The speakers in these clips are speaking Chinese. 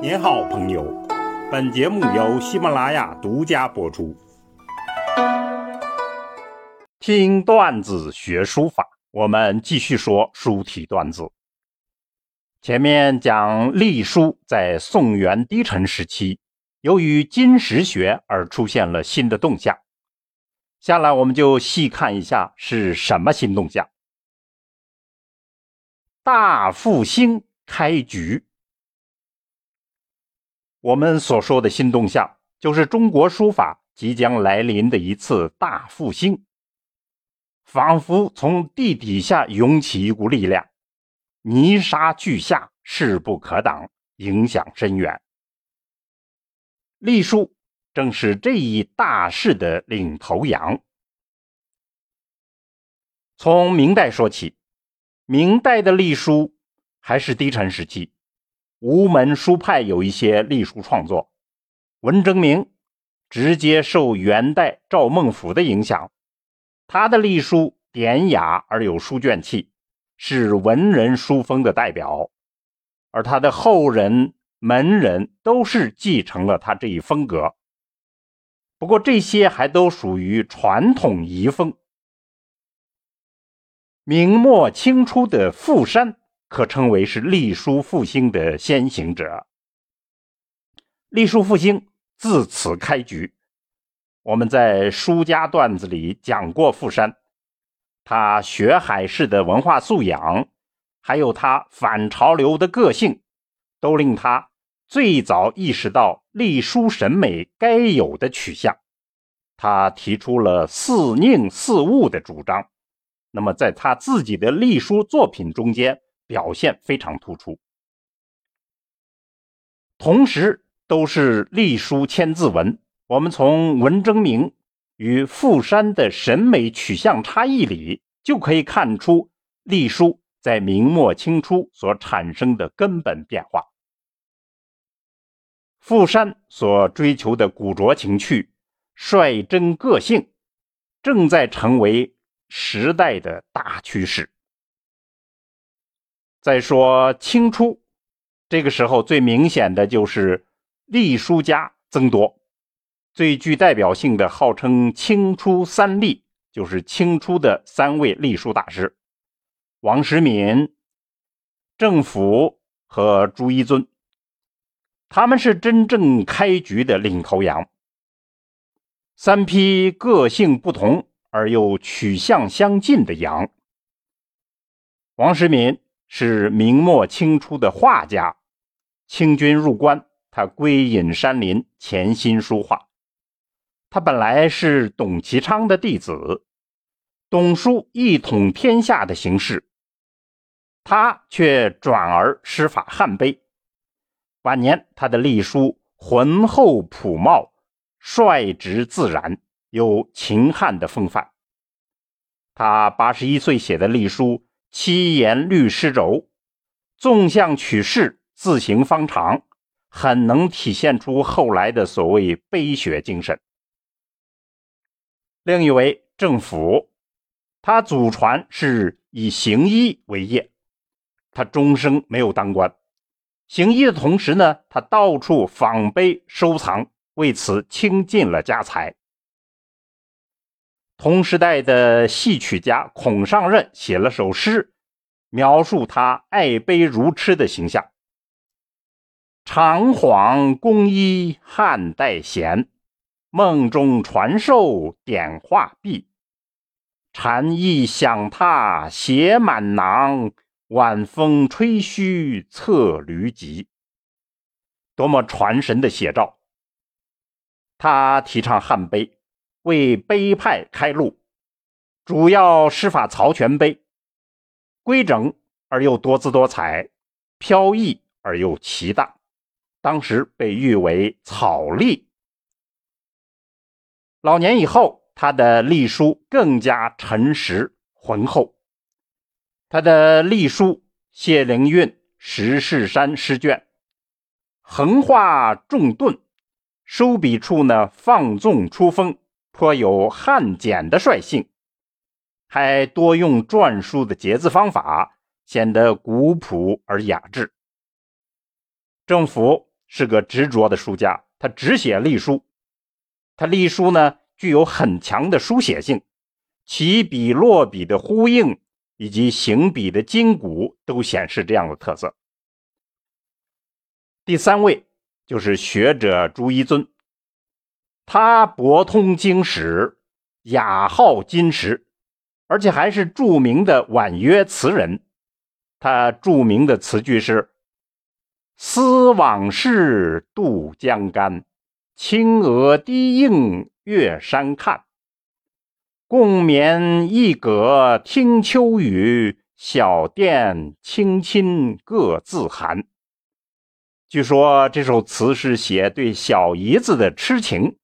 您好，朋友。本节目由喜马拉雅独家播出。听段子学书法，我们继续说书体段子。前面讲隶书在宋元低沉时期，由于金石学而出现了新的动向。下来我们就细看一下是什么新动向。大复兴开局。我们所说的新动向，就是中国书法即将来临的一次大复兴，仿佛从地底下涌起一股力量，泥沙俱下，势不可挡，影响深远。隶书正是这一大势的领头羊。从明代说起，明代的隶书还是低沉时期。吴门书派有一些隶书创作，文征明直接受元代赵孟頫的影响，他的隶书典雅而有书卷气，是文人书风的代表，而他的后人门人都是继承了他这一风格。不过这些还都属于传统遗风。明末清初的傅山。可称为是隶书复兴的先行者。隶书复兴自此开局。我们在书家段子里讲过傅山，他学海式的文化素养，还有他反潮流的个性，都令他最早意识到隶书审美该有的取向。他提出了似宁似物的主张。那么，在他自己的隶书作品中间。表现非常突出，同时都是隶书千字文。我们从文征明与傅山的审美取向差异里，就可以看出隶书在明末清初所产生的根本变化。傅山所追求的古拙情趣、率真个性，正在成为时代的大趋势。再说清初，这个时候最明显的就是隶书家增多，最具代表性的号称清初三隶，就是清初的三位隶书大师：王时敏、郑府和朱一尊。他们是真正开局的领头羊。三批个性不同而又取向相近的羊。王时敏。是明末清初的画家，清军入关，他归隐山林，潜心书画。他本来是董其昌的弟子，董书一统天下的形势，他却转而师法汉碑。晚年，他的隶书浑厚朴茂，率直自然，有秦汉的风范。他八十一岁写的隶书。七言律诗轴，纵向取势，字形方长，很能体现出后来的所谓碑学精神。另一位郑府，他祖传是以行医为业，他终生没有当官。行医的同时呢，他到处访碑收藏，为此倾尽了家财。同时代的戏曲家孔尚任写了首诗，描述他爱碑如痴的形象：“长幌工衣汉代贤，梦中传授点画壁。禅意想他写满囊，晚风吹须策驴疾。”多么传神的写照！他提倡汉碑。为碑派开路，主要施法曹全碑，规整而又多姿多彩，飘逸而又奇大，当时被誉为草隶。老年以后，他的隶书更加沉实浑厚。他的隶书《谢灵运石室山诗卷》，横画重顿，收笔处呢放纵出风。颇有汉简的率性，还多用篆书的结字方法，显得古朴而雅致。政府是个执着的书家，他只写隶书。他隶书呢，具有很强的书写性，起笔落笔的呼应以及行笔的筋骨都显示这样的特色。第三位就是学者朱一尊，他博通经史，雅号金石，而且还是著名的婉约词人。他著名的词句是。思往事，渡江干。青娥低映月山看。共眠一阁听秋雨，小店青青各自寒。据说这首词是写对小姨子的痴情，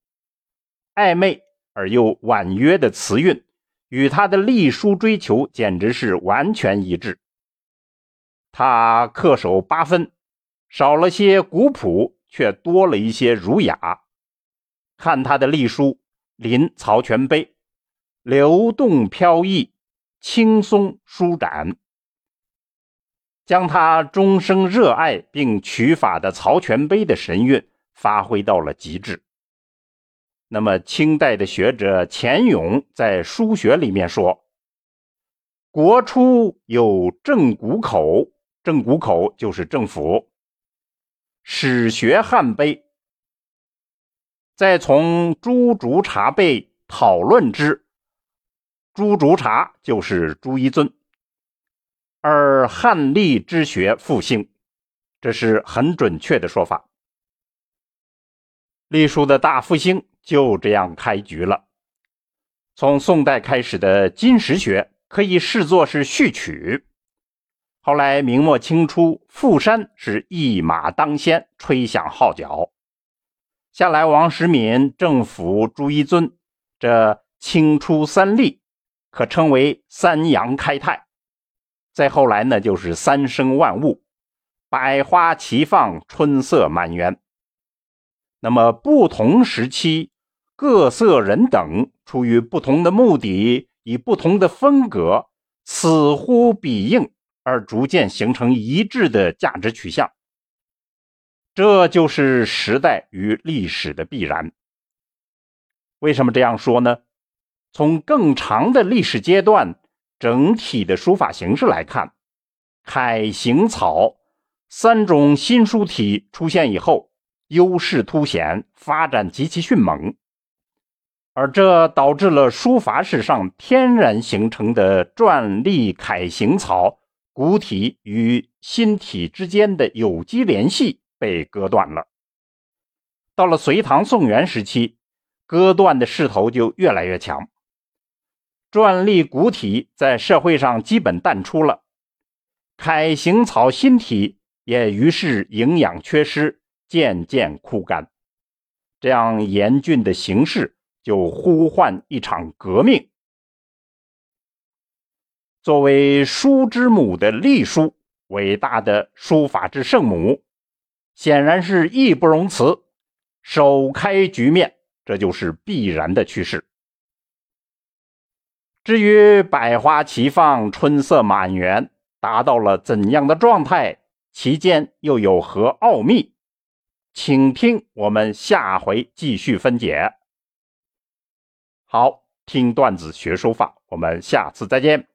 暧昧而又婉约的词韵，与他的隶书追求简直是完全一致。他恪守八分。少了些古朴，却多了一些儒雅。看他的隶书，临曹全碑，流动飘逸，轻松舒展，将他终生热爱并取法的曹全碑的神韵发挥到了极致。那么，清代的学者钱勇在书学里面说：“国初有正谷口，正谷口就是政府。”史学汉碑，再从朱竹茶辈讨论之。朱竹茶就是朱一尊，而汉隶之学复兴，这是很准确的说法。隶书的大复兴就这样开局了。从宋代开始的金石学，可以视作是序曲。后来，明末清初，傅山是一马当先，吹响号角。下来，王时敏、郑府、朱一尊，这清初三吏，可称为三阳开泰。再后来呢，就是三生万物，百花齐放，春色满园。那么，不同时期，各色人等，出于不同的目的，以不同的风格，此呼彼应。而逐渐形成一致的价值取向，这就是时代与历史的必然。为什么这样说呢？从更长的历史阶段整体的书法形式来看，楷、行、草三种新书体出现以后，优势凸显，发展极其迅猛，而这导致了书法史上天然形成的篆、隶、楷、行、草。古体与新体之间的有机联系被割断了。到了隋唐宋元时期，割断的势头就越来越强。篆隶古体在社会上基本淡出了，楷行草新体也于是营养缺失，渐渐枯干。这样严峻的形势就呼唤一场革命。作为书之母的隶书，伟大的书法之圣母，显然是义不容辞，首开局面，这就是必然的趋势。至于百花齐放、春色满园，达到了怎样的状态，其间又有何奥秘？请听我们下回继续分解。好，听段子学书法，我们下次再见。